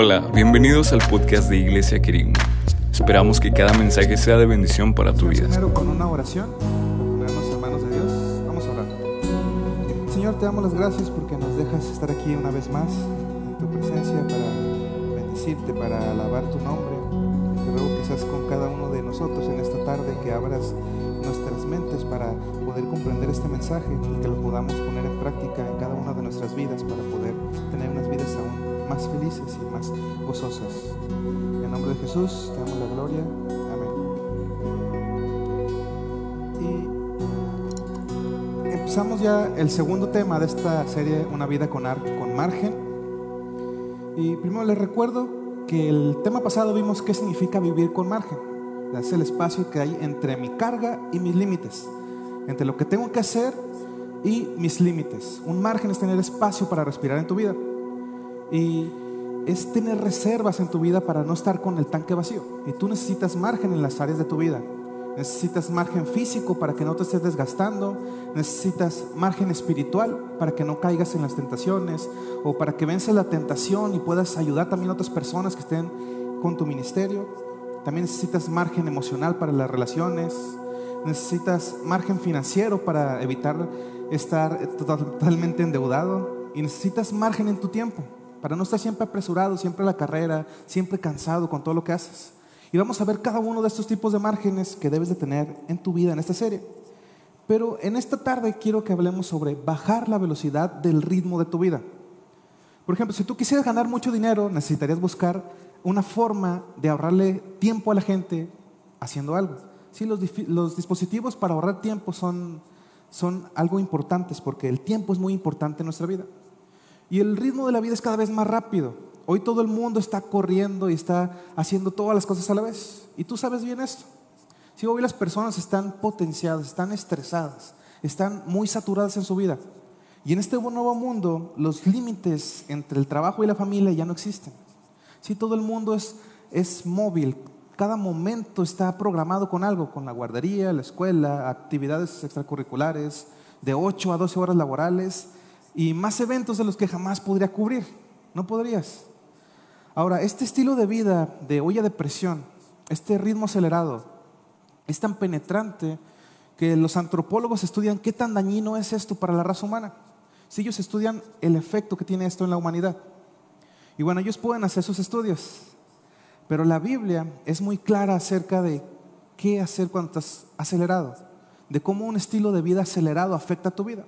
Hola, bienvenidos al podcast de Iglesia Querigma. Esperamos que cada mensaje sea de bendición para tu vida. Primero con una oración, ponernos en manos de Dios. Vamos a orar. Señor, te damos las gracias porque nos dejas estar aquí una vez más en tu presencia para bendecirte, para alabar tu nombre. Te ruego que seas con cada uno de nosotros en esta tarde, que abras nuestras mentes para poder comprender este mensaje y que lo podamos poner en práctica en cada una de nuestras vidas para poder tener unas vidas aún más felices y más gozosas. En nombre de Jesús, te damos la gloria. Amén. Y empezamos ya el segundo tema de esta serie, Una vida con, ar con margen. Y primero les recuerdo que el tema pasado vimos qué significa vivir con margen. Es el espacio que hay entre mi carga y mis límites. Entre lo que tengo que hacer y mis límites. Un margen es tener espacio para respirar en tu vida. Y es tener reservas en tu vida para no estar con el tanque vacío. Y tú necesitas margen en las áreas de tu vida. Necesitas margen físico para que no te estés desgastando. Necesitas margen espiritual para que no caigas en las tentaciones o para que vences la tentación y puedas ayudar también a otras personas que estén con tu ministerio. También necesitas margen emocional para las relaciones. Necesitas margen financiero para evitar estar totalmente endeudado. Y necesitas margen en tu tiempo para no estar siempre apresurado, siempre a la carrera, siempre cansado con todo lo que haces. Y vamos a ver cada uno de estos tipos de márgenes que debes de tener en tu vida en esta serie. Pero en esta tarde quiero que hablemos sobre bajar la velocidad del ritmo de tu vida. Por ejemplo, si tú quisieras ganar mucho dinero, necesitarías buscar una forma de ahorrarle tiempo a la gente haciendo algo. Sí, los, dispositivos para ahorrar tiempo son, son algo importantes porque el tiempo es muy importante en nuestra vida. Y el ritmo de la vida es cada vez más rápido. Hoy todo el mundo está corriendo y está haciendo todas las cosas a la vez. Y tú sabes bien esto. Si hoy las personas están potenciadas, están estresadas, están muy saturadas en su vida. Y en este nuevo mundo los límites entre el trabajo y la familia ya no existen. Si todo el mundo es, es móvil, cada momento está programado con algo, con la guardería, la escuela, actividades extracurriculares, de 8 a 12 horas laborales y más eventos de los que jamás podría cubrir. No podrías. Ahora, este estilo de vida de olla de presión, este ritmo acelerado, es tan penetrante que los antropólogos estudian qué tan dañino es esto para la raza humana. Si ellos estudian el efecto que tiene esto en la humanidad. Y bueno, ellos pueden hacer sus estudios, pero la Biblia es muy clara acerca de qué hacer cuando estás acelerado, de cómo un estilo de vida acelerado afecta a tu vida.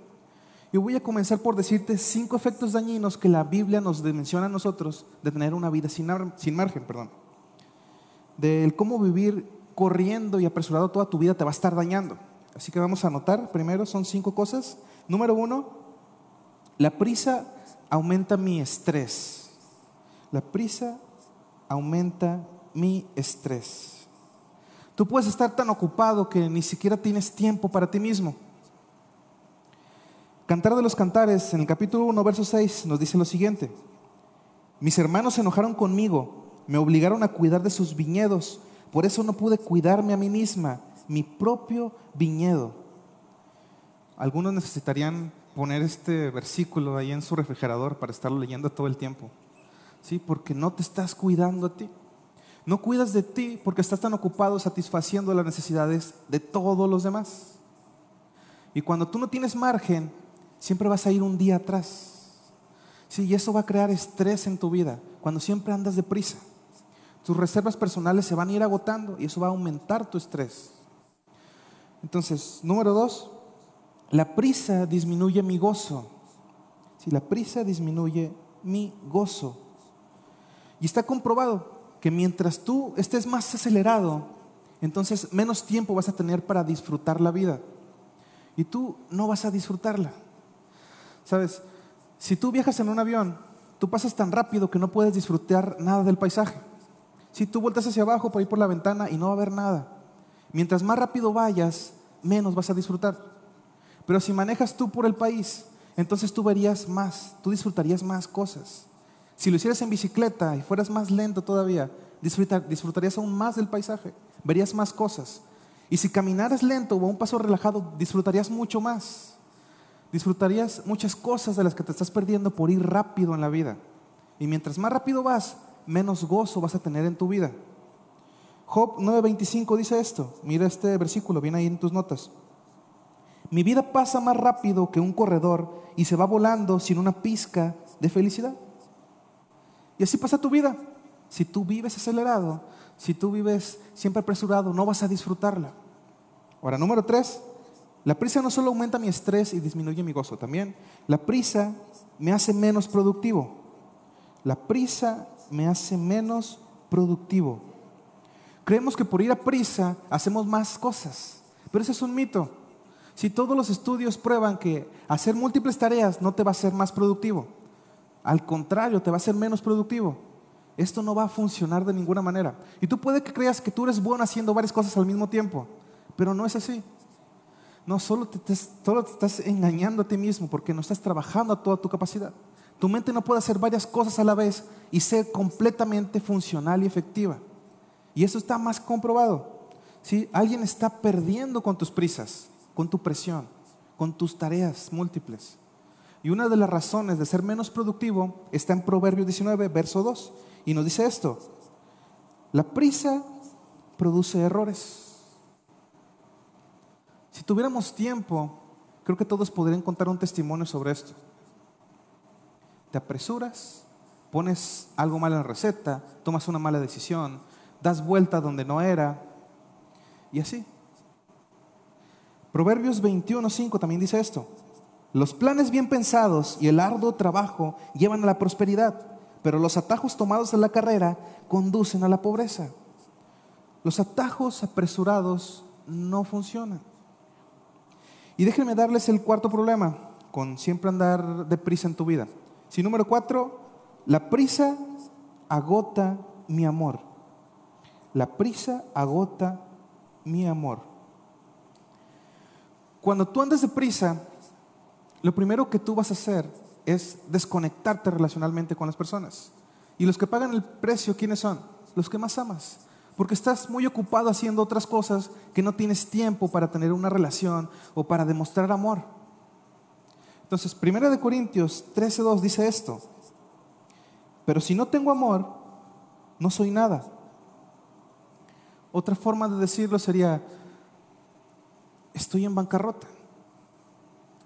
Y voy a comenzar por decirte cinco efectos dañinos que la Biblia nos menciona a nosotros de tener una vida sin, sin margen, perdón. Del cómo vivir corriendo y apresurado toda tu vida te va a estar dañando. Así que vamos a anotar. Primero son cinco cosas. Número uno, la prisa aumenta mi estrés. La prisa aumenta mi estrés. Tú puedes estar tan ocupado que ni siquiera tienes tiempo para ti mismo. Cantar de los Cantares, en el capítulo 1, verso 6, nos dice lo siguiente. Mis hermanos se enojaron conmigo, me obligaron a cuidar de sus viñedos, por eso no pude cuidarme a mí misma, mi propio viñedo. Algunos necesitarían poner este versículo ahí en su refrigerador para estarlo leyendo todo el tiempo. ¿Sí? Porque no te estás cuidando a ti. No cuidas de ti porque estás tan ocupado satisfaciendo las necesidades de todos los demás. Y cuando tú no tienes margen, siempre vas a ir un día atrás. Sí, y eso va a crear estrés en tu vida cuando siempre andas deprisa. Tus reservas personales se van a ir agotando y eso va a aumentar tu estrés. Entonces, número dos, la prisa disminuye mi gozo. Si la prisa disminuye mi gozo. Y está comprobado que mientras tú estés más acelerado, entonces menos tiempo vas a tener para disfrutar la vida. Y tú no vas a disfrutarla. Sabes, si tú viajas en un avión, tú pasas tan rápido que no puedes disfrutar nada del paisaje. Si tú vueltas hacia abajo para ir por la ventana y no va a haber nada. Mientras más rápido vayas, menos vas a disfrutar. Pero si manejas tú por el país, entonces tú verías más, tú disfrutarías más cosas. Si lo hicieras en bicicleta y fueras más lento todavía, disfrutarías aún más del paisaje, verías más cosas. Y si caminaras lento o a un paso relajado, disfrutarías mucho más disfrutarías muchas cosas de las que te estás perdiendo por ir rápido en la vida. Y mientras más rápido vas, menos gozo vas a tener en tu vida. Job 9:25 dice esto. Mira este versículo, viene ahí en tus notas. Mi vida pasa más rápido que un corredor y se va volando sin una pizca de felicidad. Y así pasa tu vida. Si tú vives acelerado, si tú vives siempre apresurado, no vas a disfrutarla. Ahora, número tres, la prisa no solo aumenta mi estrés y disminuye mi gozo, también la prisa me hace menos productivo. La prisa me hace menos productivo. Creemos que por ir a prisa hacemos más cosas, pero ese es un mito. Si todos los estudios prueban que hacer múltiples tareas no te va a hacer más productivo, al contrario, te va a hacer menos productivo. Esto no va a funcionar de ninguna manera. Y tú puede que creas que tú eres bueno haciendo varias cosas al mismo tiempo, pero no es así. No, solo te, estás engañando a ti mismo porque no estás trabajando a toda tu capacidad. Tu mente no puede hacer varias cosas a la vez y ser completamente funcional y efectiva. Y eso está más comprobado. ¿sí? Alguien está perdiendo con tus prisas, con tu presión, con tus tareas múltiples. Y una de las razones de ser menos productivo está en Proverbio 19, verso 2. Y nos dice esto. La prisa produce errores. Si tuviéramos tiempo, creo que todos podrían contar un testimonio sobre esto. Te apresuras, pones algo mal en la receta, tomas una mala decisión, das vuelta donde no era, y así. Proverbios 21.5 también dice esto. Los planes bien pensados y el arduo trabajo llevan a la prosperidad, pero los atajos tomados en la carrera conducen a la pobreza. Los atajos apresurados no funcionan. Y déjenme darles el cuarto problema con siempre andar deprisa en tu vida. Si número cuatro, la prisa agota mi amor. La prisa agota mi amor. Cuando tú andas deprisa, lo primero que tú vas a hacer es desconectarte relacionalmente con las personas. Y los que pagan el precio, ¿quiénes son? Los que más amas. Porque estás muy ocupado haciendo otras cosas que no tienes tiempo para tener una relación o para demostrar amor. Entonces, 1 de Corintios 13:2 dice esto. Pero si no tengo amor, no soy nada. Otra forma de decirlo sería estoy en bancarrota.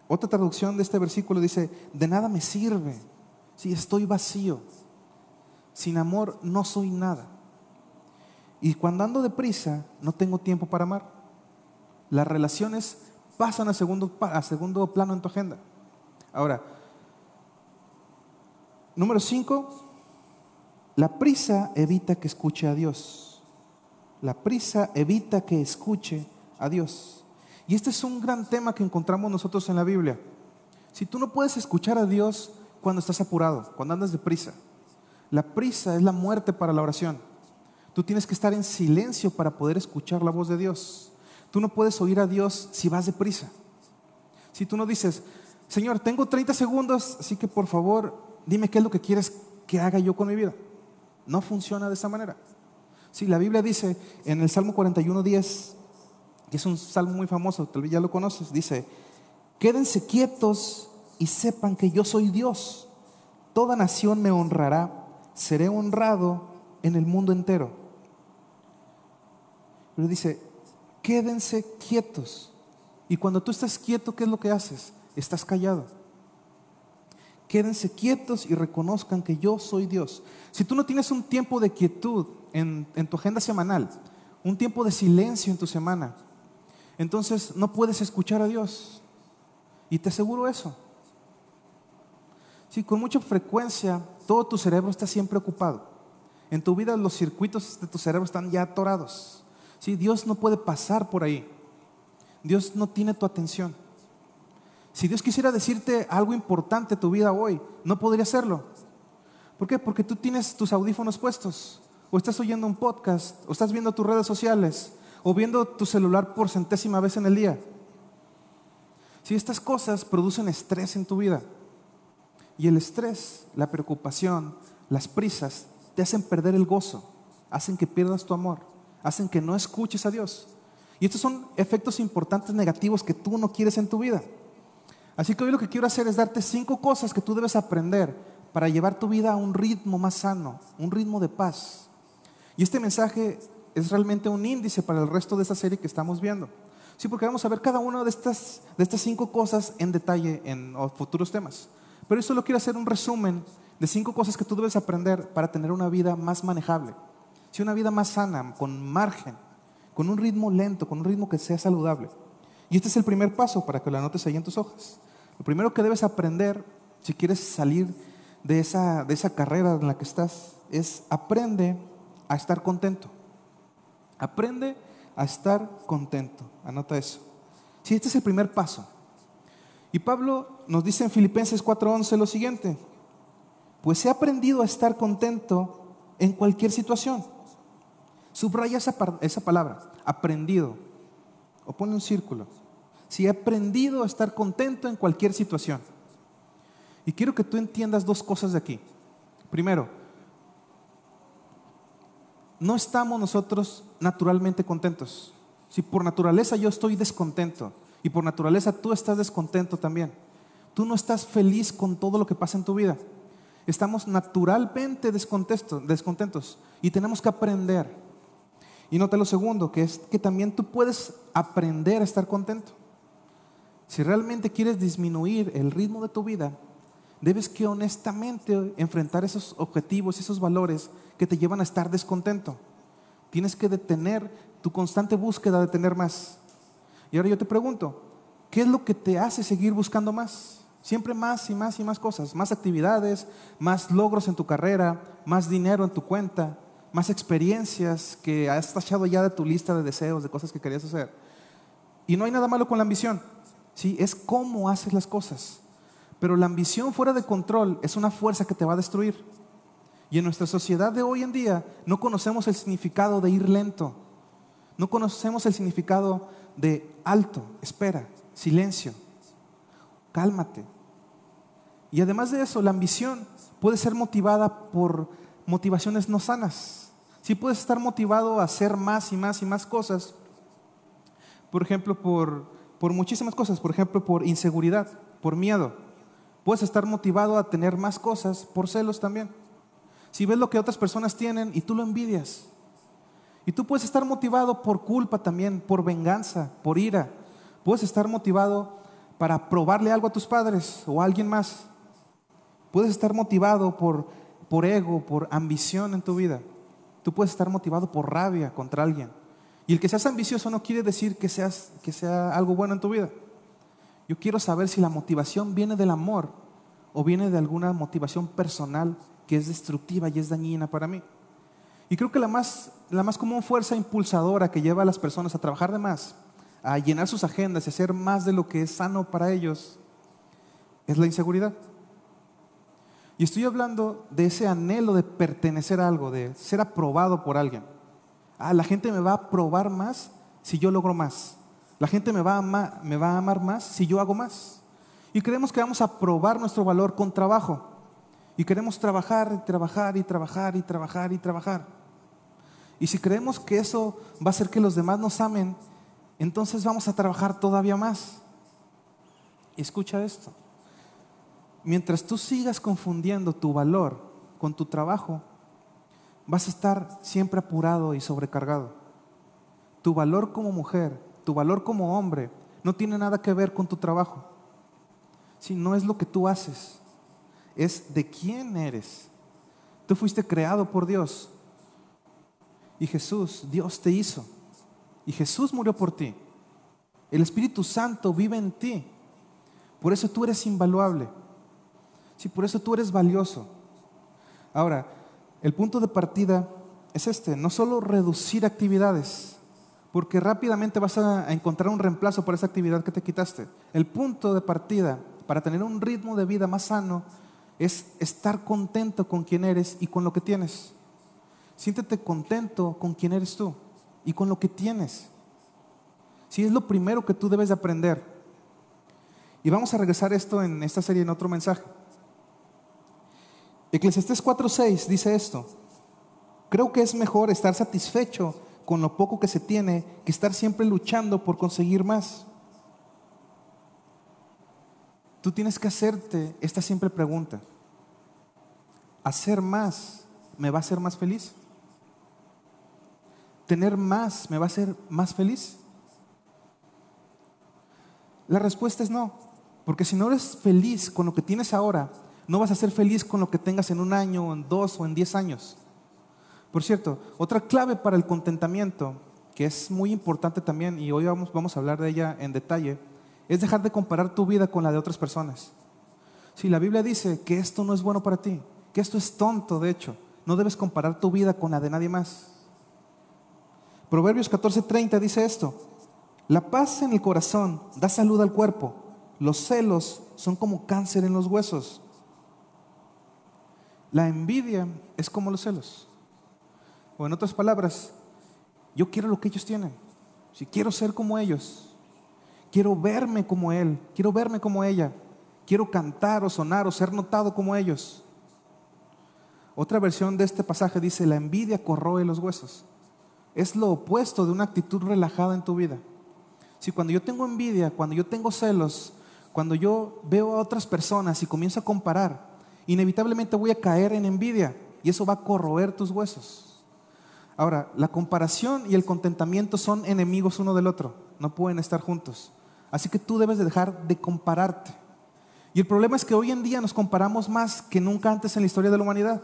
Otra traducción de este versículo dice, de nada me sirve si estoy vacío. Sin amor no soy nada. Y cuando ando deprisa, no tengo tiempo para amar. Las relaciones pasan a segundo, a segundo plano en tu agenda. Ahora, número cinco, la prisa evita que escuche a Dios. La prisa evita que escuche a Dios. Y este es un gran tema que encontramos nosotros en la Biblia. Si tú no puedes escuchar a Dios cuando estás apurado, cuando andas deprisa, la prisa es la muerte para la oración. Tú tienes que estar en silencio para poder escuchar la voz de Dios. Tú no puedes oír a Dios si vas deprisa. Si tú no dices, Señor, tengo 30 segundos, así que por favor, dime qué es lo que quieres que haga yo con mi vida. No funciona de esa manera. Si la Biblia dice en el Salmo 41, 10, que es un salmo muy famoso, tal vez ya lo conoces, dice, quédense quietos y sepan que yo soy Dios. Toda nación me honrará, seré honrado en el mundo entero. Pero dice, quédense quietos. Y cuando tú estás quieto, ¿qué es lo que haces? Estás callado. Quédense quietos y reconozcan que yo soy Dios. Si tú no tienes un tiempo de quietud en, tu agenda semanal, un tiempo de silencio en tu semana, entonces no puedes escuchar a Dios. Y te aseguro eso. Sí, con mucha frecuencia todo tu cerebro está siempre ocupado. En tu vida los circuitos de tu cerebro están ya atorados. Sí, Dios no puede pasar por ahí. Dios no tiene tu atención. Si Dios quisiera decirte algo importante en tu vida hoy, no podría hacerlo. ¿Por qué? Porque tú tienes tus audífonos puestos, o estás oyendo un podcast, o estás viendo tus redes sociales, o viendo tu celular por centésima vez en el día. Si estas cosas producen estrés en tu vida, y el estrés, la preocupación, las prisas, te hacen perder el gozo, hacen que pierdas tu amor, hacen que no escuches a Dios. Y estos son efectos importantes negativos que tú no quieres en tu vida. Así que hoy lo que quiero hacer es darte cinco cosas que tú debes aprender para llevar tu vida a un ritmo más sano, un ritmo de paz. Y este mensaje es realmente un índice para el resto de esta serie que estamos viendo. Sí, porque vamos a ver cada una de estas, de estas cinco cosas en detalle en futuros temas. Pero yo solo quiero hacer un resumen de cinco cosas que tú debes aprender para tener una vida más manejable. Sí, una vida más sana, con margen, con un ritmo lento, con un ritmo que sea saludable. Y este es el primer paso para que lo anotes ahí en tus hojas. Lo primero que debes aprender si quieres salir de esa, de esa carrera en la que estás es aprende a estar contento. Aprende a estar contento. Anota eso. Sí, este es el primer paso. Y Pablo nos dice en Filipenses 4:11 lo siguiente, pues he aprendido a estar contento en cualquier situación. Subraya esa, palabra, aprendido, o pone un círculo. Si he aprendido a estar contento en cualquier situación. Y quiero que tú entiendas dos cosas de aquí. Primero, no estamos nosotros naturalmente contentos. Si por naturaleza yo estoy descontento y por naturaleza tú estás descontento también, tú no estás feliz con todo lo que pasa en tu vida. Estamos naturalmente descontentos y tenemos que aprender. Y nota lo segundo, que es que también tú puedes aprender a estar contento. Si realmente quieres disminuir el ritmo de tu vida, debes que honestamente enfrentar esos objetivos, esos valores que te llevan a estar descontento. Tienes que detener tu constante búsqueda de tener más. Y ahora yo te pregunto, ¿qué es lo que te hace seguir buscando más? Siempre más y más y más cosas, más actividades, más logros en tu carrera, más dinero en tu cuenta, más experiencias que has tachado ya de tu lista de deseos, de cosas que querías hacer. Y no hay nada malo con la ambición, ¿sí? es cómo haces las cosas. Pero la ambición fuera de control es una fuerza que te va a destruir. Y en nuestra sociedad de hoy en día no conocemos el significado de ir lento. No conocemos el significado de alto, espera, silencio, cálmate. Y además de eso, la ambición puede ser motivada por motivaciones no sanas. Si puedes estar motivado a hacer más y más y más cosas, por ejemplo, por, por muchísimas cosas, por ejemplo, por inseguridad, por miedo. Puedes estar motivado a tener más cosas por celos también. Si ves lo que otras personas tienen y tú lo envidias. Y tú puedes estar motivado por culpa también, por venganza, por ira. Puedes estar motivado para probarle algo a tus padres o a alguien más. Puedes estar motivado por, por ego, por ambición en tu vida. Tú puedes estar motivado por rabia contra alguien. Y el que seas ambicioso no quiere decir que, seas, que sea algo bueno en tu vida. Yo quiero saber si la motivación viene del amor o viene de alguna motivación personal que es destructiva y es dañina para mí. Y creo que la más, la más común fuerza impulsadora que lleva a las personas a trabajar de más, a llenar sus agendas y hacer más de lo que es sano para ellos, es la inseguridad. Y estoy hablando de ese anhelo de pertenecer a algo, de ser aprobado por alguien. Ah, la gente me va a aprobar más si yo logro más. La gente me va, a amar, me va a amar más si yo hago más. Y creemos que vamos a probar nuestro valor con trabajo. Y queremos trabajar trabajar y trabajar y trabajar y trabajar. Y si creemos que eso va a hacer que los demás nos amen, entonces vamos a trabajar todavía más. escucha esto. Mientras tú sigas confundiendo tu valor con tu trabajo, vas a estar siempre apurado y sobrecargado. Tu valor como mujer tu valor como hombre no tiene nada que ver con tu trabajo. Si no es lo que tú haces, es de quién eres. Tú fuiste creado por Dios. Y Jesús, Dios te hizo. Y Jesús murió por ti. El Espíritu Santo vive en ti. Por eso tú eres invaluable. Sí, por eso tú eres valioso. Ahora, el punto de partida es este, no solo reducir actividades, porque rápidamente vas a encontrar un reemplazo por esa actividad que te quitaste. El punto de partida para tener un ritmo de vida más sano es estar contento con quien eres y con lo que tienes. Siéntete contento con quien eres tú y con lo que tienes. Si es lo primero que tú debes de aprender. Y vamos a regresar esto en esta serie en otro mensaje. Eclesiastés 4:6 dice esto. Creo que es mejor estar satisfecho con lo poco que se tiene que estar siempre luchando por conseguir más. Tú tienes que hacerte esta simple pregunta. ¿hacer más me va a hacer más feliz? ¿Tener más me va a hacer más feliz? La respuesta es no, porque si no eres feliz con lo que tienes ahora, no vas a ser feliz con lo que tengas en un año, en dos o en diez años. Por cierto, otra clave para el contentamiento, que es muy importante también, y hoy vamos, vamos a hablar de ella en detalle, es dejar de comparar tu vida con la de otras personas. Si la Biblia dice que esto no es bueno para ti, que esto es tonto, de hecho, no debes comparar tu vida con la de nadie más. Proverbios 14:30 dice esto, la paz en el corazón da salud al cuerpo, los celos son como cáncer en los huesos. La envidia es como los celos. O en otras palabras, yo quiero lo que ellos tienen. Si quiero ser como ellos, quiero verme como él, quiero verme como ella, quiero cantar o sonar o ser notado como ellos. Otra versión de este pasaje dice, la envidia corroe los huesos. Es lo opuesto de una actitud relajada en tu vida. Si cuando yo tengo envidia, cuando yo tengo celos, cuando yo veo a otras personas y comienzo a comparar, inevitablemente voy a caer en envidia y eso va a corroer tus huesos. Ahora, la comparación y el contentamiento son enemigos uno del otro, no pueden estar juntos. Así que tú debes de dejar de compararte. Y el problema es que hoy en día nos comparamos más que nunca antes en la historia de la humanidad.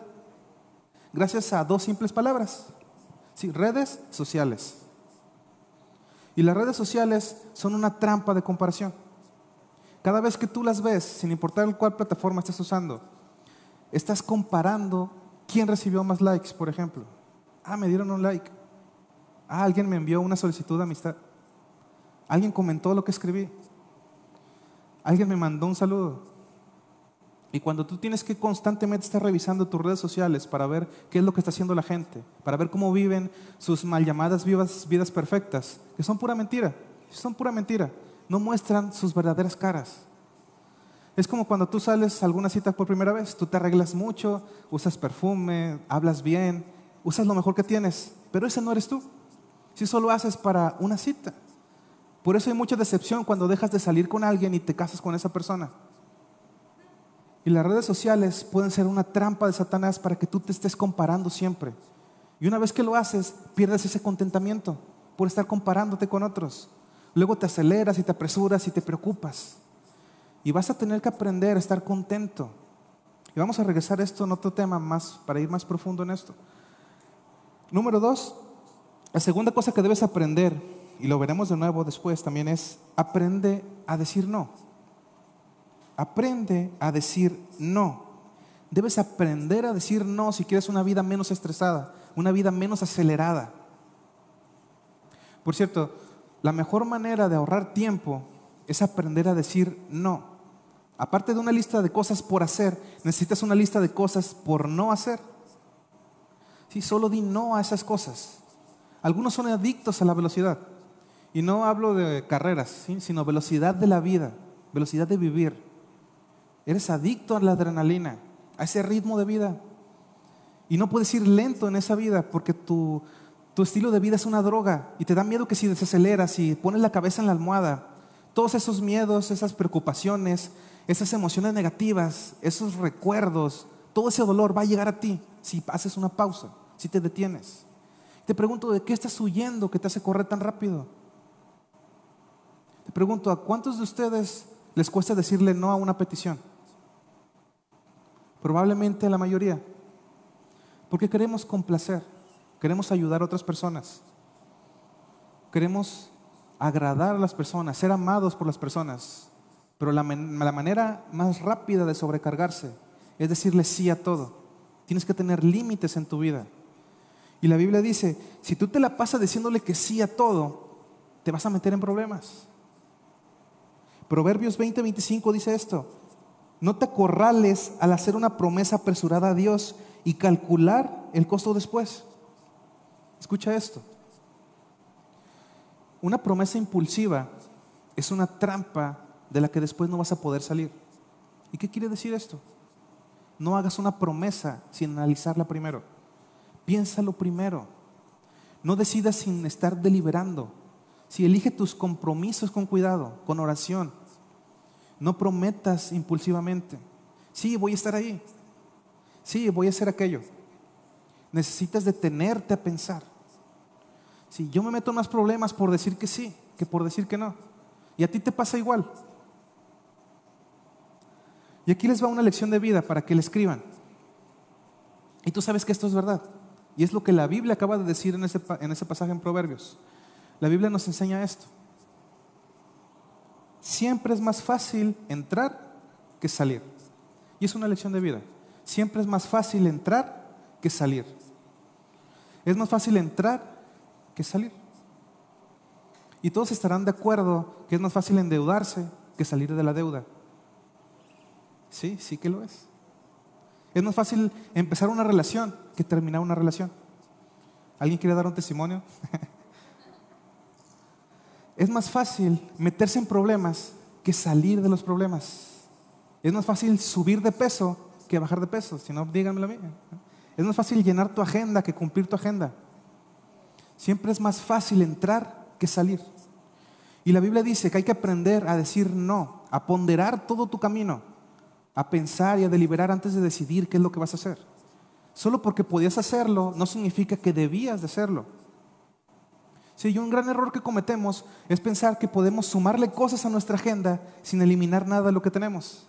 Gracias a dos simples palabras. Sí, redes sociales. Y las redes sociales son una trampa de comparación. Cada vez que tú las ves, sin importar cuál plataforma estés usando, estás comparando quién recibió más likes, por ejemplo. Ah, me dieron un like. Ah, alguien me envió una solicitud de amistad. Alguien comentó lo que escribí. Alguien me mandó un saludo. Y cuando tú tienes que constantemente estar revisando tus redes sociales para ver qué es lo que está haciendo la gente, para ver cómo viven sus mal llamadas vivas, vidas perfectas, que son pura mentira, son pura mentira, no muestran sus verdaderas caras. Es como cuando tú sales a alguna cita por primera vez, tú te arreglas mucho, usas perfume, hablas bien, usas lo mejor que tienes, pero ese no eres tú. Si solo haces para una cita. Por eso hay mucha decepción cuando dejas de salir con alguien y te casas con esa persona. Y las redes sociales pueden ser una trampa de Satanás para que tú te estés comparando siempre. Y una vez que lo haces, pierdes ese contentamiento por estar comparándote con otros. Luego te aceleras y te apresuras y te preocupas. Y vas a tener que aprender a estar contento. Y vamos a regresar a esto en otro tema más, para ir más profundo en esto. Número dos, la segunda cosa que debes aprender, y lo veremos de nuevo después también, es aprende a decir no. Aprende a decir no. Debes aprender a decir no si quieres una vida menos estresada, una vida menos acelerada. Por cierto, la mejor manera de ahorrar tiempo es aprender a decir no. Aparte de una lista de cosas por hacer, necesitas una lista de cosas por no hacer. Si solo di no a esas cosas. Algunos son adictos a la velocidad. Y no hablo de carreras, sino velocidad de la vida, velocidad de vivir. Eres adicto a la adrenalina, a ese ritmo de vida. Y no puedes ir lento en esa vida porque tu, tu estilo de vida es una droga y te da miedo que si desaceleras y pones la cabeza en la almohada, todos esos miedos, esas preocupaciones, esas emociones negativas, esos recuerdos, todo ese dolor va a llegar a ti si haces una pausa, si te detienes. Te pregunto, ¿de qué estás huyendo que te hace correr tan rápido? Te pregunto, ¿a cuántos de ustedes les cuesta decirle no a una petición? Probablemente la mayoría. Porque queremos complacer, queremos ayudar a otras personas, queremos agradar a las personas, ser amados por las personas. Pero la, manera más rápida de sobrecargarse es decirle sí a todo. Tienes que tener límites en tu vida. Y la Biblia dice, si tú te la pasas diciéndole que sí a todo, te vas a meter en problemas. Proverbios 20:25 dice esto, no te acorrales al hacer una promesa apresurada a Dios y calcular el costo después. Escucha esto. Una promesa impulsiva es una trampa de la que después no vas a poder salir. ¿Y qué quiere decir esto? No hagas una promesa sin analizarla primero. Piénsalo primero. No decidas sin estar deliberando. Si elige tus compromisos con cuidado, con oración, no prometas impulsivamente. Sí, voy a estar ahí. Sí, voy a hacer aquello. Necesitas detenerte a pensar. Si yo me meto en más problemas por decir que sí que por decir que no. Y a ti te pasa igual. Y aquí les va una lección de vida para que le escriban. Y tú sabes que esto es verdad. Y es lo que la Biblia acaba de decir en ese, en ese pasaje en Proverbios. La Biblia nos enseña esto. Siempre es más fácil entrar que salir. Y es una lección de vida. Siempre es más fácil entrar que salir. Es más fácil entrar que salir. Y todos estarán de acuerdo que es más fácil endeudarse que salir de la deuda. Sí, sí que lo es. Es más fácil empezar una relación que terminar una relación. ¿Alguien quiere dar un testimonio? es más fácil meterse en problemas que salir de los problemas. Es más fácil subir de peso que bajar de peso. Si no, díganmelo a mí. Es más fácil llenar tu agenda que cumplir tu agenda. Siempre es más fácil entrar que salir. Y la Biblia dice que hay que aprender a decir no, a ponderar todo tu camino, a pensar y a deliberar antes de decidir qué es lo que vas a hacer. Solo porque podías hacerlo no significa que debías de hacerlo. Sí, y un gran error que cometemos es pensar que podemos sumarle cosas a nuestra agenda sin eliminar nada de lo que tenemos.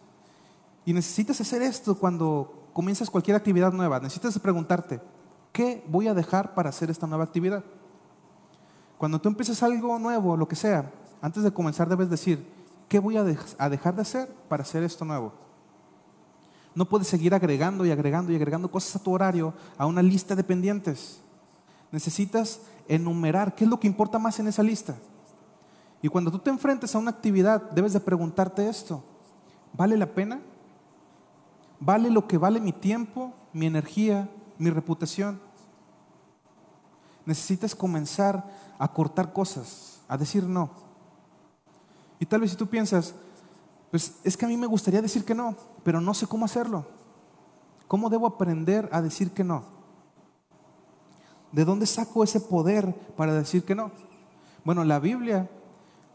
Y necesitas hacer esto cuando comienzas cualquier actividad nueva. Necesitas preguntarte, ¿qué voy a dejar para hacer esta nueva actividad? Cuando tú empieces algo nuevo, lo que sea, antes de comenzar debes decir, ¿qué voy a, dejar de hacer para hacer esto nuevo? No puedes seguir agregando y agregando y agregando cosas a tu horario, a una lista de pendientes. Necesitas enumerar qué es lo que importa más en esa lista. Y cuando tú te enfrentes a una actividad, debes de preguntarte esto. ¿Vale la pena? ¿Vale lo que vale mi tiempo, mi energía, mi reputación? Necesitas comenzar a cortar cosas, a decir no. Y tal vez si tú piensas, pues es que a mí me gustaría decir que no, pero no sé cómo hacerlo. ¿Cómo debo aprender a decir que no? ¿De dónde saco ese poder para decir que no? Bueno, la Biblia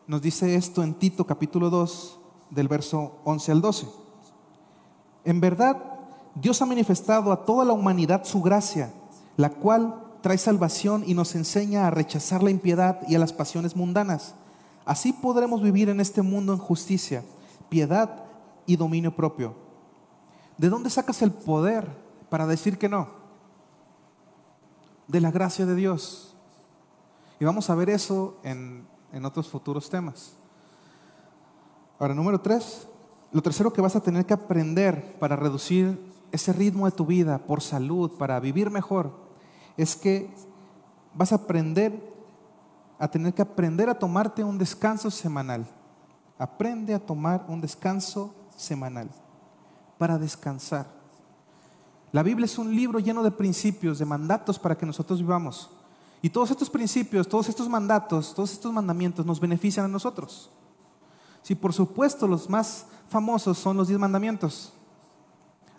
nos dice esto en Tito capítulo 2 del verso 11 al 12. En verdad, Dios ha manifestado a toda la humanidad su gracia, la cual trae salvación y nos enseña a rechazar la impiedad y a las pasiones mundanas. Así podremos vivir en este mundo en justicia, piedad y dominio propio. ¿De dónde sacas el poder para decir que no? De la gracia de Dios. Y vamos a ver eso en, en otros futuros temas. Ahora, número tres, lo tercero que vas a tener que aprender para reducir ese ritmo de tu vida por salud, para vivir mejor, es que vas a aprender a tener que aprender a tomarte un descanso semanal. Aprende a tomar un descanso semanal para descansar. La Biblia es un libro lleno de principios, de mandatos para que nosotros vivamos. Y todos estos principios, todos estos mandatos, todos estos mandamientos nos benefician a nosotros. Si por supuesto los más famosos son los diez mandamientos.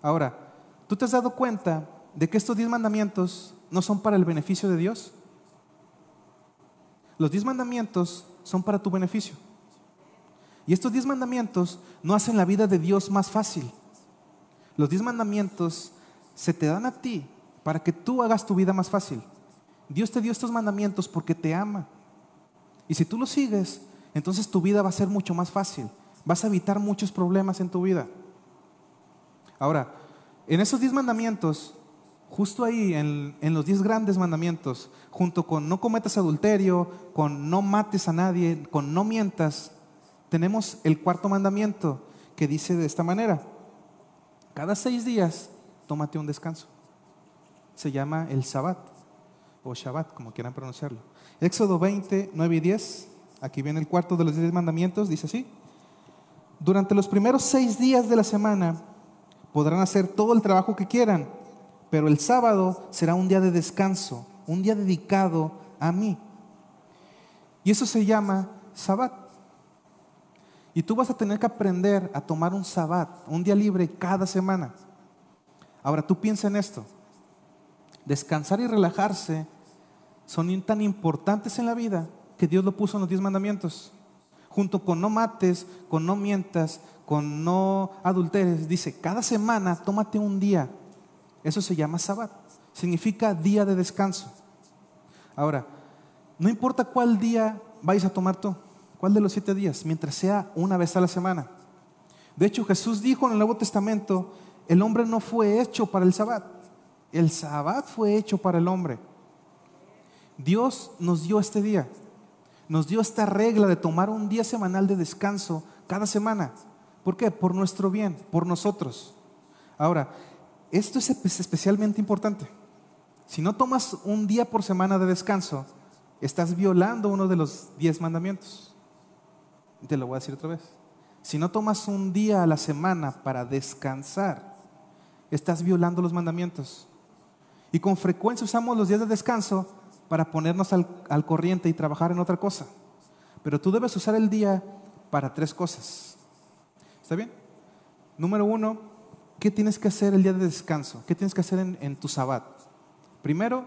Ahora, ¿tú te has dado cuenta de que estos diez mandamientos no son para el beneficio de Dios? Los diez mandamientos son para tu beneficio. Y estos diez mandamientos no hacen la vida de Dios más fácil. Los diez mandamientos se te dan a ti para que tú hagas tu vida más fácil. Dios te dio estos mandamientos porque te ama. Y si tú los sigues, entonces tu vida va a ser mucho más fácil. Vas a evitar muchos problemas en tu vida. Ahora, en esos diez mandamientos justo ahí en, los diez grandes mandamientos, junto con no cometas adulterio, con no mates a nadie, con no mientas, tenemos el cuarto mandamiento que dice de esta manera, cada seis días tómate un descanso. Se llama el Sabbat o Shabbat, como quieran pronunciarlo. Éxodo 20, 9 y 10, aquí viene el cuarto de los diez mandamientos, dice así, durante los primeros seis días de la semana podrán hacer todo el trabajo que quieran pero el sábado será un día de descanso, un día dedicado a mí. Y eso se llama sabbat. Y tú vas a tener que aprender a tomar un sabbat, un día libre cada semana. Ahora tú piensa en esto. Descansar y relajarse son tan importantes en la vida que Dios lo puso en los diez mandamientos. Junto con no mates, con no mientas, con no adulteres. Dice, cada semana tómate un día Eso se llama Sabbat. Significa día de descanso. Ahora, no importa cuál día vais a tomar tú, cuál de los siete días, mientras sea una vez a la semana. De hecho, Jesús dijo en el Nuevo Testamento, el hombre no fue hecho para el Sabbat, el Sabbat fue hecho para el hombre. Dios nos dio este día, nos dio esta regla de tomar un día semanal de descanso cada semana. ¿Por qué? Por nuestro bien, por nosotros. Ahora, esto es especialmente importante. Si no tomas un día por semana de descanso, estás violando uno de los diez mandamientos. Te lo voy a decir otra vez. Si no tomas un día a la semana para descansar, estás violando los mandamientos. Y con frecuencia usamos los días de descanso para ponernos al, corriente y trabajar en otra cosa. Pero tú debes usar el día para tres cosas. ¿Está bien? Número uno, ¿qué tienes que hacer el día de descanso? ¿Qué tienes que hacer en, en tu sabbat? Primero,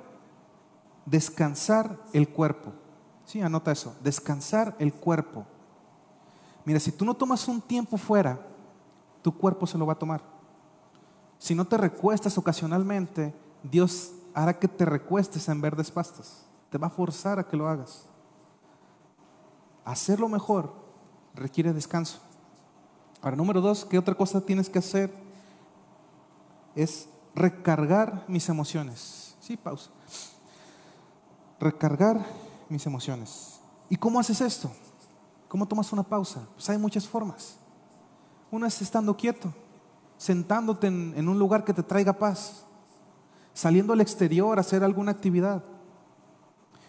descansar el cuerpo. Sí, anota eso, descansar el cuerpo. Mira, si tú no tomas un tiempo fuera, tu cuerpo se lo va a tomar. Si no te recuestas ocasionalmente, Dios hará que te recuestes en verdes pastas. Te va a forzar a que lo hagas. Hacerlo mejor requiere descanso. Ahora, número dos, ¿qué otra cosa tienes que hacer? Es recargar mis emociones. Sí, pausa. Recargar mis emociones. ¿Y cómo haces esto? ¿Cómo tomas una pausa? Pues hay muchas formas. Una es estando quieto, sentándote en, un lugar que te traiga paz, saliendo al exterior a hacer alguna actividad.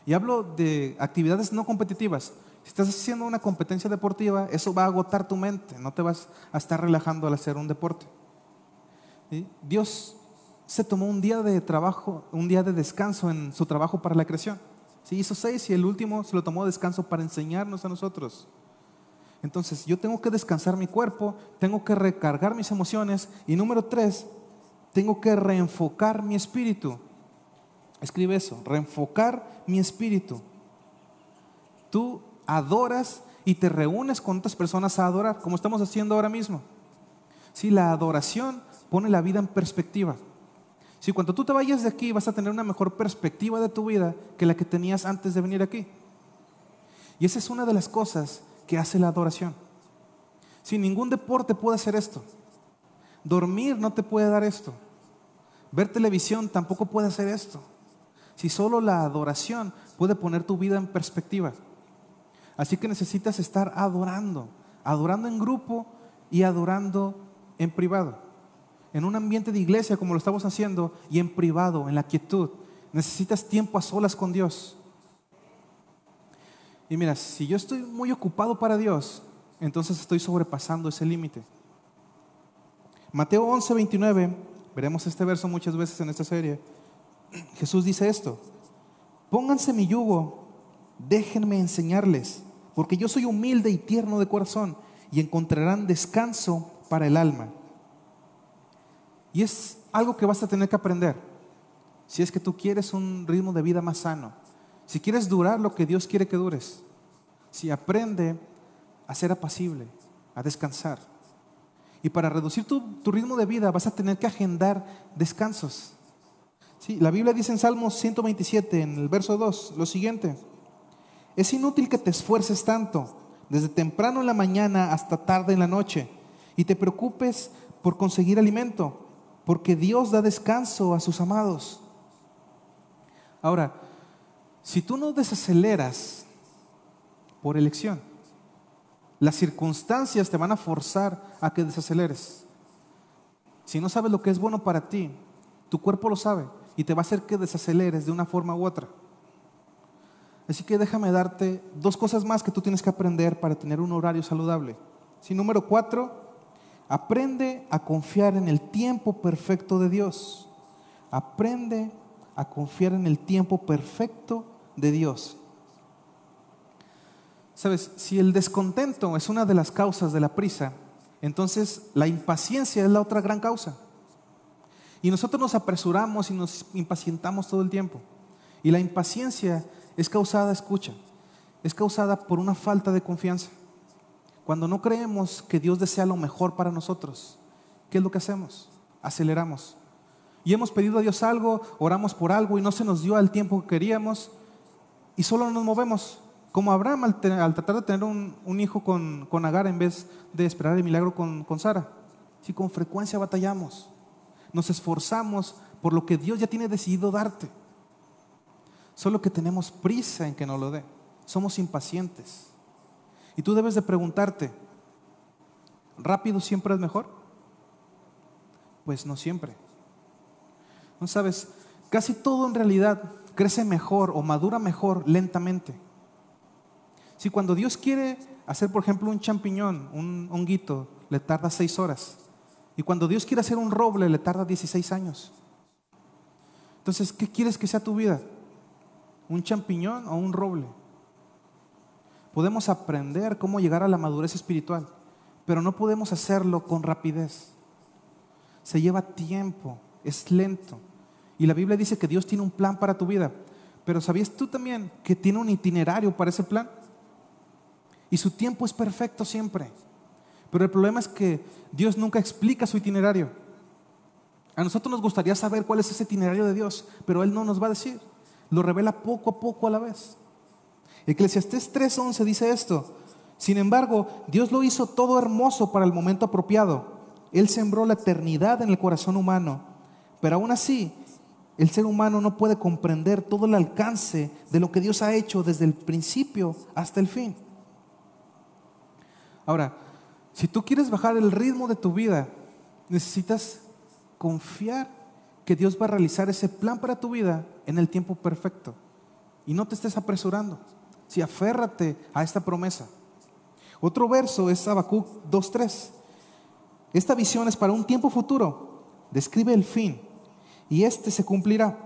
Y hablo de actividades no competitivas. Si estás haciendo una competencia deportiva, eso va a agotar tu mente, no te vas a estar relajando al hacer un deporte. Dios se tomó un día de trabajo, un día de descanso en su trabajo para la creación. Sí, hizo seis y el último se lo tomó descanso para enseñarnos a nosotros. Entonces yo tengo que descansar mi cuerpo, tengo que recargar mis emociones y número tres, tengo que reenfocar mi espíritu. Escribe eso, reenfocar mi espíritu. Tú adoras y te reúnes con otras personas a adorar, como estamos haciendo ahora mismo. Sí, la adoración pone la vida en perspectiva. Si cuando tú te vayas de aquí vas a tener una mejor perspectiva de tu vida que la que tenías antes de venir aquí. Y esa es una de las cosas que hace la adoración. Si ningún deporte puede hacer esto. Dormir no te puede dar esto. Ver televisión tampoco puede hacer esto. Si solo la adoración puede poner tu vida en perspectiva. Así que necesitas estar adorando, adorando en grupo y adorando en privado en un ambiente de iglesia como lo estamos haciendo y en privado, en la quietud. Necesitas tiempo a solas con Dios. Y mira, si yo estoy muy ocupado para Dios, entonces estoy sobrepasando ese límite. Mateo 11, 29, veremos este verso muchas veces en esta serie. Jesús dice esto, pónganse mi yugo, déjenme enseñarles, porque yo soy humilde y tierno de corazón, y encontrarán descanso para el alma y es algo que vas a tener que aprender. Si es que tú quieres un ritmo de vida más sano. Si quieres durar lo que Dios quiere que dures. Si aprende a ser apacible, a descansar. Y para reducir tu, ritmo de vida vas a tener que agendar descansos. Sí, la Biblia dice en Salmos 127, en el verso 2, lo siguiente. Es inútil que te esfuerces tanto, desde temprano en la mañana hasta tarde en la noche, y te preocupes por conseguir alimento porque Dios da descanso a sus amados. Ahora, si tú no desaceleras por elección, las circunstancias te van a forzar a que desaceleres. Si no sabes lo que es bueno para ti, tu cuerpo lo sabe y te va a hacer que desaceleres de una forma u otra. Así que déjame darte dos cosas más que tú tienes que aprender para tener un horario saludable. Si número cuatro, Aprende a confiar en el tiempo perfecto de Dios. Aprende a confiar en el tiempo perfecto de Dios. Sabes, si el descontento es una de las causas de la prisa, entonces la impaciencia es la otra gran causa. Y nosotros nos apresuramos y nos impacientamos todo el tiempo. Y la impaciencia es causada, escucha, es causada por una falta de confianza. Cuando no creemos que Dios desea lo mejor para nosotros, ¿qué es lo que hacemos? Aceleramos. y hemos pedido a Dios algo, oramos por algo y no se nos dio al tiempo que queríamos y solo nos movemos. Como Abraham al, tratar de tener un, hijo con, con, Agar en vez de esperar el milagro con, con Sara. Si con frecuencia batallamos, nos esforzamos por lo que Dios ya tiene decidido darte. Solo que tenemos prisa en que nos lo dé. Somos impacientes. Y tú debes de preguntarte, ¿rápido siempre es mejor? Pues no siempre. No sabes, casi todo en realidad crece mejor o madura mejor lentamente. Si cuando Dios quiere hacer, por ejemplo, un champiñón, un honguito, le tarda seis horas. Y cuando Dios quiere hacer un roble, le tarda 16 años. Entonces, ¿qué quieres que sea tu vida? ¿Un champiñón o un roble? Podemos aprender cómo llegar a la madurez espiritual, pero no podemos hacerlo con rapidez. Se lleva tiempo, es lento. Y la Biblia dice que Dios tiene un plan para tu vida. Pero ¿sabías tú también que tiene un itinerario para ese plan? Y su tiempo es perfecto siempre. Pero el problema es que Dios nunca explica su itinerario. A nosotros nos gustaría saber cuál es ese itinerario de Dios, pero Él no nos va a decir. Lo revela poco a poco a la vez. Eclesiastés 3:11 dice esto. Sin embargo, Dios lo hizo todo hermoso para el momento apropiado. Él sembró la eternidad en el corazón humano. Pero aún así, el ser humano no puede comprender todo el alcance de lo que Dios ha hecho desde el principio hasta el fin. Ahora, si tú quieres bajar el ritmo de tu vida, necesitas confiar que Dios va a realizar ese plan para tu vida en el tiempo perfecto. Y no te estés apresurando. Si aférrate a esta promesa. Otro verso es Habacuc 2.3. Esta visión es para un tiempo futuro. Describe el fin y este se cumplirá.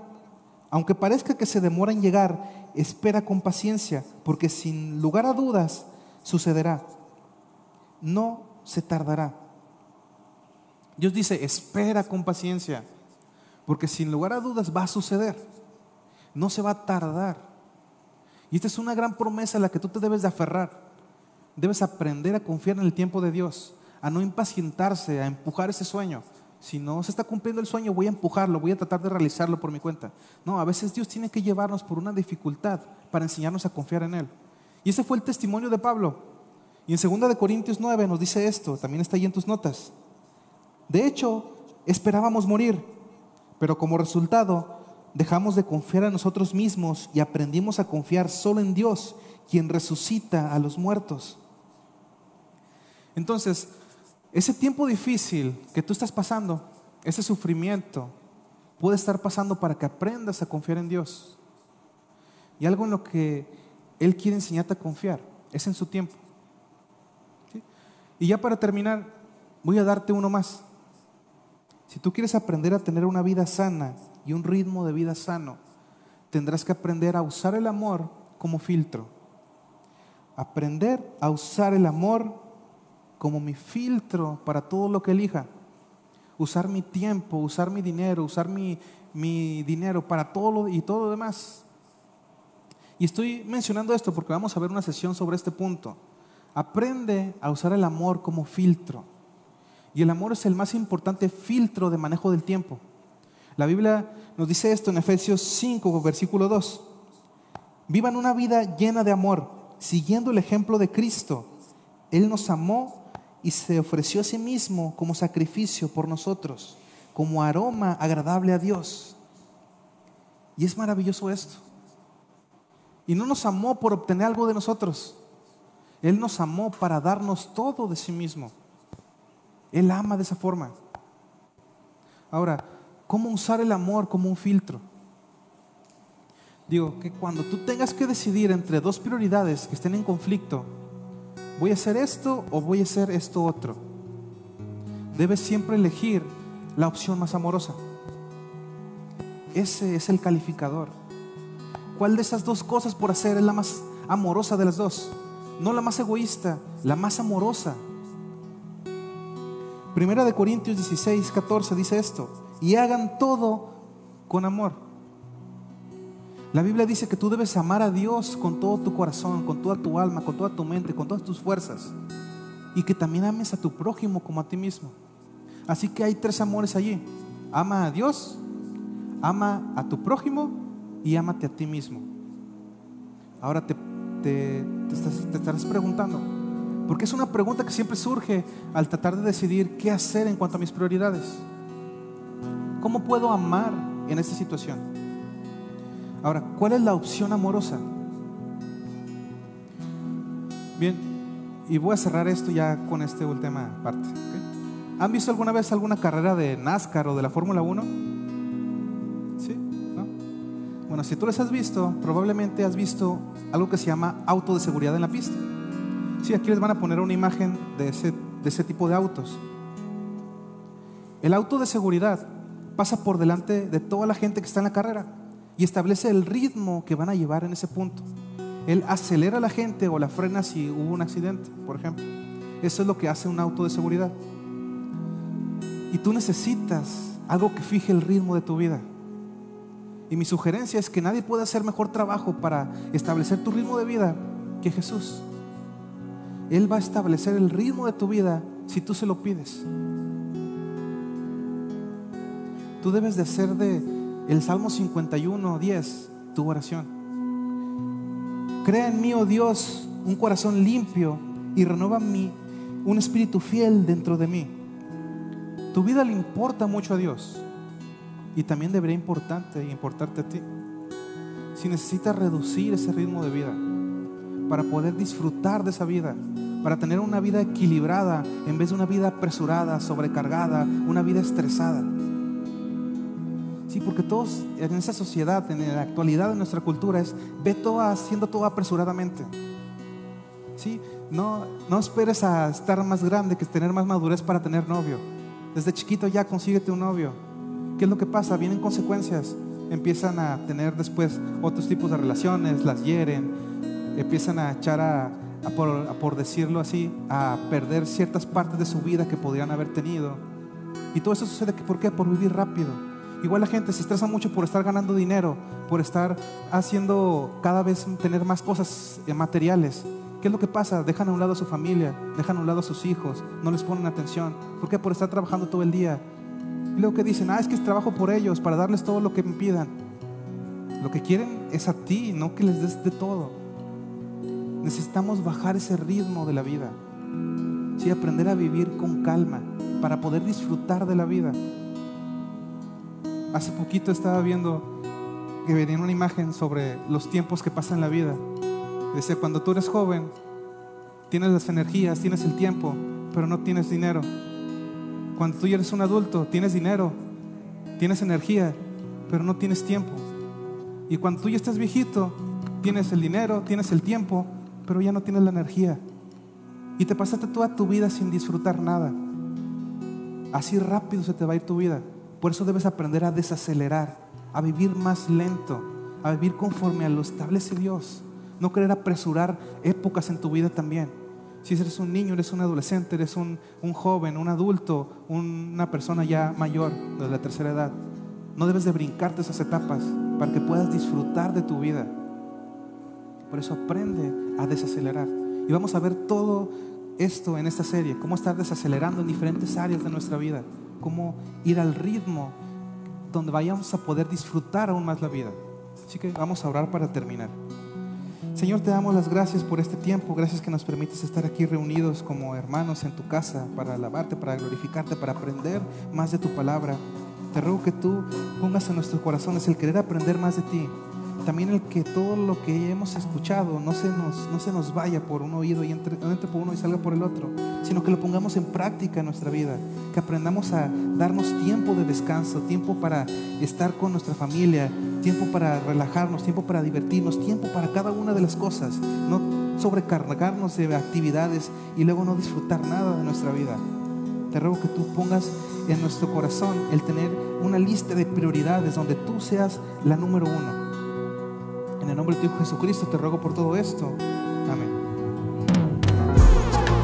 Aunque parezca que se demora en llegar, espera con paciencia, porque sin lugar a dudas sucederá. No se tardará. Dios dice, espera con paciencia, porque sin lugar a dudas va a suceder. No se va a tardar. Esta es una gran promesa a la que tú te debes de aferrar. Debes aprender a confiar en el tiempo de Dios, a no impacientarse, a empujar ese sueño. Si no se está cumpliendo el sueño, voy a empujarlo, voy a tratar de realizarlo por mi cuenta. No, a veces Dios tiene que llevarnos por una dificultad para enseñarnos a confiar en Él. Y ese fue el testimonio de Pablo. Y en 2 de Corintios 9 nos dice esto, también está ahí en tus notas. De hecho, esperábamos morir, pero como resultado dejamos de confiar en nosotros mismos y aprendimos a confiar solo en Dios, quien resucita a los muertos. Entonces, ese tiempo difícil que tú estás pasando, ese sufrimiento, puede estar pasando para que aprendas a confiar en Dios. Y algo en lo que Él quiere enseñarte a confiar es en su tiempo. Y ya para terminar, voy a darte uno más. Si tú quieres aprender a tener una vida sana y un ritmo de vida sano, tendrás que aprender a usar el amor como filtro. Aprender a usar el amor como mi filtro para todo lo que elija. Usar mi tiempo, usar mi dinero, usar mi, dinero para todo lo, y todo lo demás. Y estoy mencionando esto porque vamos a ver una sesión sobre este punto. Aprende a usar el amor como filtro. Y el amor es el más importante filtro de manejo del tiempo. La Biblia nos dice esto en Efesios 5, versículo 2. Vivan una vida llena de amor, siguiendo el ejemplo de Cristo. Él nos amó y se ofreció a sí mismo como sacrificio por nosotros, como aroma agradable a Dios. Y es maravilloso esto. Y no nos amó por obtener algo de nosotros. Él nos amó para darnos todo de sí mismo. Él ama de esa forma. Ahora, ¿cómo usar el amor como un filtro? Digo, que cuando tú tengas que decidir entre dos prioridades que estén en conflicto, ¿Voy a hacer esto o voy a hacer esto otro? Debes siempre elegir la opción más amorosa. Ese es el calificador. ¿Cuál de esas dos cosas por hacer es la más amorosa de las dos? No la más egoísta, la más amorosa. Primera de Corintios 16, 14 dice esto. Y hagan todo con amor. La Biblia dice que tú debes amar a Dios con todo tu corazón, con toda tu alma, con toda tu mente, con todas tus fuerzas. Y que también ames a tu prójimo como a ti mismo. Así que hay tres amores allí. Ama a Dios, ama a tu prójimo y ámate a ti mismo. Ahora te, te, te estarás preguntando, porque es una pregunta que siempre surge al tratar de decidir qué hacer en cuanto a mis prioridades. ¿Cómo puedo amar en esta situación? Ahora, ¿cuál es la opción amorosa? Bien, y voy a cerrar esto ya con esta última parte. ¿Han visto alguna vez alguna carrera de NASCAR o de la Fórmula 1? ¿Sí? ¿No? Bueno, si tú les has visto, probablemente has visto algo que se llama auto de seguridad en la pista. Sí, aquí les van a poner una imagen de ese, de ese tipo de autos. El auto de seguridad pasa por delante de toda la gente que está en la carrera y establece el ritmo que van a llevar en ese punto. Él acelera a la gente o la frena si hubo un accidente, por ejemplo. Eso es lo que hace un auto de seguridad. Y tú necesitas algo que fije el ritmo de tu vida. Y mi sugerencia es que nadie puede hacer mejor trabajo para establecer tu ritmo de vida que Jesús. Él va a establecer el ritmo de tu vida si tú se lo pides. Tú debes de hacer de el Salmo 51, 10 tu oración. Crea en mí, oh Dios, un corazón limpio y renueva mí un espíritu fiel dentro de mí. Tu vida le importa mucho a Dios y también debería importante importarte a ti. Si necesitas reducir ese ritmo de vida para poder disfrutar de esa vida, para tener una vida equilibrada en vez de una vida apresurada, sobrecargada, una vida estresada. Porque todos en esa sociedad, en la actualidad de nuestra cultura, es ve todo haciendo todo apresuradamente. Sí, no, no esperes a estar más grande que tener más madurez para tener novio. Desde chiquito ya consíguete un novio. ¿Qué es lo que pasa? Vienen consecuencias. Empiezan a tener después otros tipos de relaciones, las hieren, empiezan a echar a, por, por decirlo así, a perder ciertas partes de su vida que podrían haber tenido. Y todo eso sucede, ¿por qué? Por vivir rápido. Igual la gente se estresa mucho por estar ganando dinero, por estar haciendo cada vez tener más cosas eh, materiales. ¿Qué es lo que pasa? Dejan a un lado a su familia, dejan a un lado a sus hijos, no les ponen atención. ¿Por qué? Por estar trabajando todo el día. Y luego que dicen, ah, es que trabajo por ellos, para darles todo lo que me pidan. Lo que quieren es a ti, no que les des de todo. Necesitamos bajar ese ritmo de la vida. Sí, aprender a vivir con calma para poder disfrutar de la vida. Hace poquito estaba viendo que venía una imagen sobre los tiempos que pasan en la vida. Dice, cuando tú eres joven, tienes las energías, tienes el tiempo, pero no tienes dinero. Cuando tú eres un adulto, tienes dinero, tienes energía, pero no tienes tiempo. Y cuando tú ya estás viejito, tienes el dinero, tienes el tiempo, pero ya no tienes la energía. Y te pasaste toda tu vida sin disfrutar nada. Así rápido se te va a ir tu vida. Por eso debes aprender a desacelerar, a vivir más lento, a vivir conforme a lo establece Dios. No querer apresurar épocas en tu vida también. Si eres un niño, eres un adolescente, eres un, joven, un adulto, una persona ya mayor de la tercera edad, no debes de brincarte esas etapas para que puedas disfrutar de tu vida. Por eso aprende a desacelerar. Y vamos a ver todo esto en esta serie, cómo estar desacelerando en diferentes áreas de nuestra vida cómo ir al ritmo donde vayamos a poder disfrutar aún más la vida. Así que vamos a orar para terminar. Señor, te damos las gracias por este tiempo, gracias que nos permites estar aquí reunidos como hermanos en tu casa para alabarte, para glorificarte, para aprender más de tu palabra. Te ruego que tú pongas en nuestros corazones el querer aprender más de ti, también el que todo lo que hemos escuchado no se nos, no se nos vaya por un oído y entre, entre por uno y salga por el otro, sino que lo pongamos en práctica en nuestra vida, que aprendamos a darnos tiempo de descanso, tiempo para estar con nuestra familia, tiempo para relajarnos, tiempo para divertirnos, tiempo para cada una de las cosas, no sobrecargarnos de actividades y luego no disfrutar nada de nuestra vida. Te ruego que tú pongas en nuestro corazón el tener una lista de prioridades donde tú seas la número uno en el nombre de tu Hijo Jesucristo te ruego por todo esto. Amén.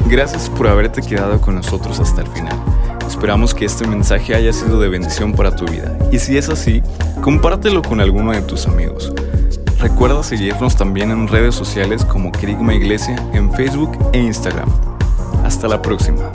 Gracias por haberte quedado con nosotros hasta el final. Esperamos que este mensaje haya sido de bendición para tu vida. Y si es así, compártelo con alguno de tus amigos. Recuerda seguirnos también en redes sociales como Kerigma Iglesia en Facebook e Instagram. Hasta la próxima.